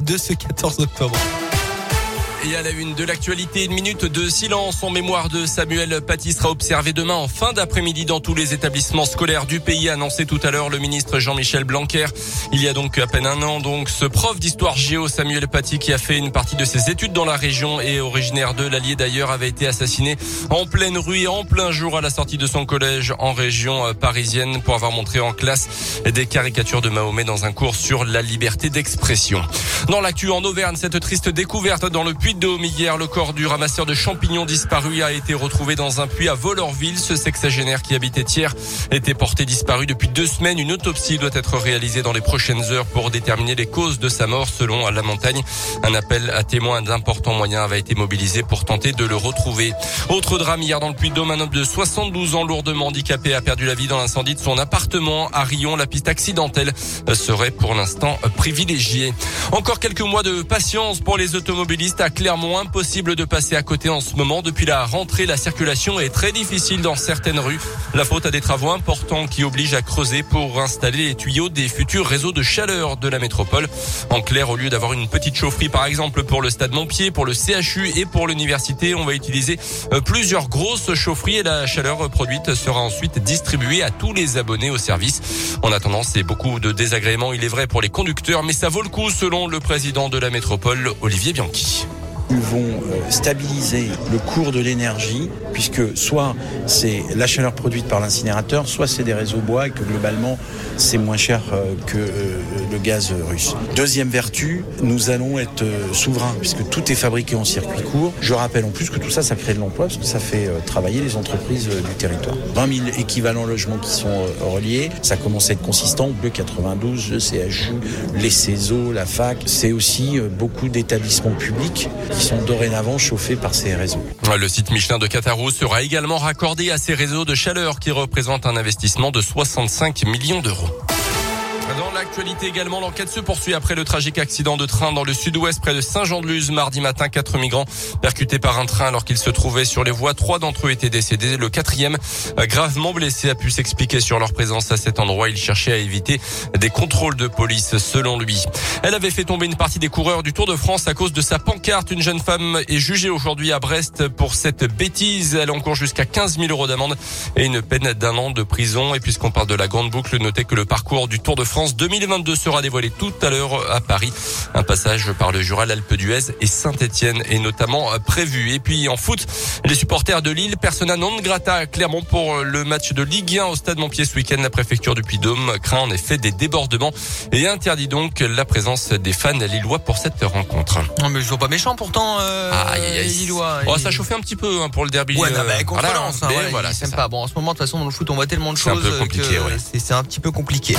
de ce 14 octobre. Et à la une de l'actualité, une minute de silence en mémoire de Samuel Paty sera observée demain en fin d'après-midi dans tous les établissements scolaires du pays, annoncé tout à l'heure le ministre Jean-Michel Blanquer. Il y a donc à peine un an, donc, ce prof d'histoire géo, Samuel Paty, qui a fait une partie de ses études dans la région et originaire de l'Allier d'ailleurs, avait été assassiné en pleine rue et en plein jour à la sortie de son collège en région euh, parisienne pour avoir montré en classe des caricatures de Mahomet dans un cours sur la liberté d'expression. Dans l'actu en Auvergne, cette triste découverte dans le puits de Dôme hier, le corps du ramasseur de champignons disparu a été retrouvé dans un puits à Volorville. Ce sexagénaire qui habitait hier était porté disparu depuis deux semaines. Une autopsie doit être réalisée dans les prochaines heures pour déterminer les causes de sa mort selon la montagne. Un appel à témoins d'importants moyens avait été mobilisé pour tenter de le retrouver. Autre drame hier dans le puits de Dôme, un homme de 72 ans lourdement handicapé a perdu la vie dans l'incendie de son appartement à Rion. La piste accidentelle serait pour l'instant privilégiée. Encore quelques mois de patience pour les automobilistes à Clermont. Impossible de passer à côté en ce moment. Depuis la rentrée, la circulation est très difficile dans certaines rues. La faute à des travaux importants qui obligent à creuser pour installer les tuyaux des futurs réseaux de chaleur de la métropole. En clair, au lieu d'avoir une petite chaufferie, par exemple, pour le stade Montpied, pour le CHU et pour l'université, on va utiliser euh, plusieurs grosses chaufferies et la chaleur produite sera ensuite distribuée à tous les abonnés au service. En attendant, c'est beaucoup de désagréments, il est vrai, pour les conducteurs, mais ça vaut le coup selon le président de la métropole, Olivier Bianchi. Ils vont euh, stabiliser le cours de l'énergie, puisque soit c'est la chaleur produite par l'incinérateur, soit c'est des réseaux bois et que globalement c'est moins cher euh, que euh, le gaz russe. Deuxième vertu, nous allons être souverains, puisque tout est fabriqué en circuit court. Je rappelle en plus que tout ça, ça crée de l'emploi, parce que ça fait travailler les entreprises du territoire. 20 000 équivalents logements qui sont reliés, ça commence à être consistant. Le 92, le CHU, les CESO, la fac, c'est aussi beaucoup d'établissements publics qui sont dorénavant chauffés par ces réseaux. Le site Michelin de Catarou sera également raccordé à ces réseaux de chaleur qui représentent un investissement de 65 millions d'euros. Dans l'actualité également, l'enquête se poursuit après le tragique accident de train dans le sud-ouest près de Saint-Jean-de-Luz. Mardi matin, quatre migrants percutés par un train alors qu'ils se trouvaient sur les voies. Trois d'entre eux étaient décédés. Le quatrième, gravement blessé, a pu s'expliquer sur leur présence à cet endroit. Il cherchait à éviter des contrôles de police, selon lui. Elle avait fait tomber une partie des coureurs du Tour de France à cause de sa pancarte. Une jeune femme est jugée aujourd'hui à Brest pour cette bêtise. Elle encourt jusqu'à 15 000 euros d'amende et une peine d'un an de prison. Et puisqu'on parle de la grande boucle, notez que le parcours du Tour de France France 2022 sera dévoilé tout à l'heure à Paris. Un passage par le Jura, l'Alpe d'Huez et Saint-Etienne est notamment prévu. Et puis en foot, les supporters de Lille, persona non grata à Clermont pour le match de Ligue 1 au stade Montpied ce week-end. La préfecture du Puy-Dôme craint en effet des débordements et interdit donc la présence des fans lillois pour cette rencontre. Non mais je vois pas méchant pourtant euh, lillois. Oh, ça chauffait un petit peu hein, pour le derby. Ouais, non, mais contre voilà, Lens, hein, ouais, voilà, c'est pas bon en ce moment de toute façon dans le foot on voit tellement de choses que c'est un petit peu compliqué.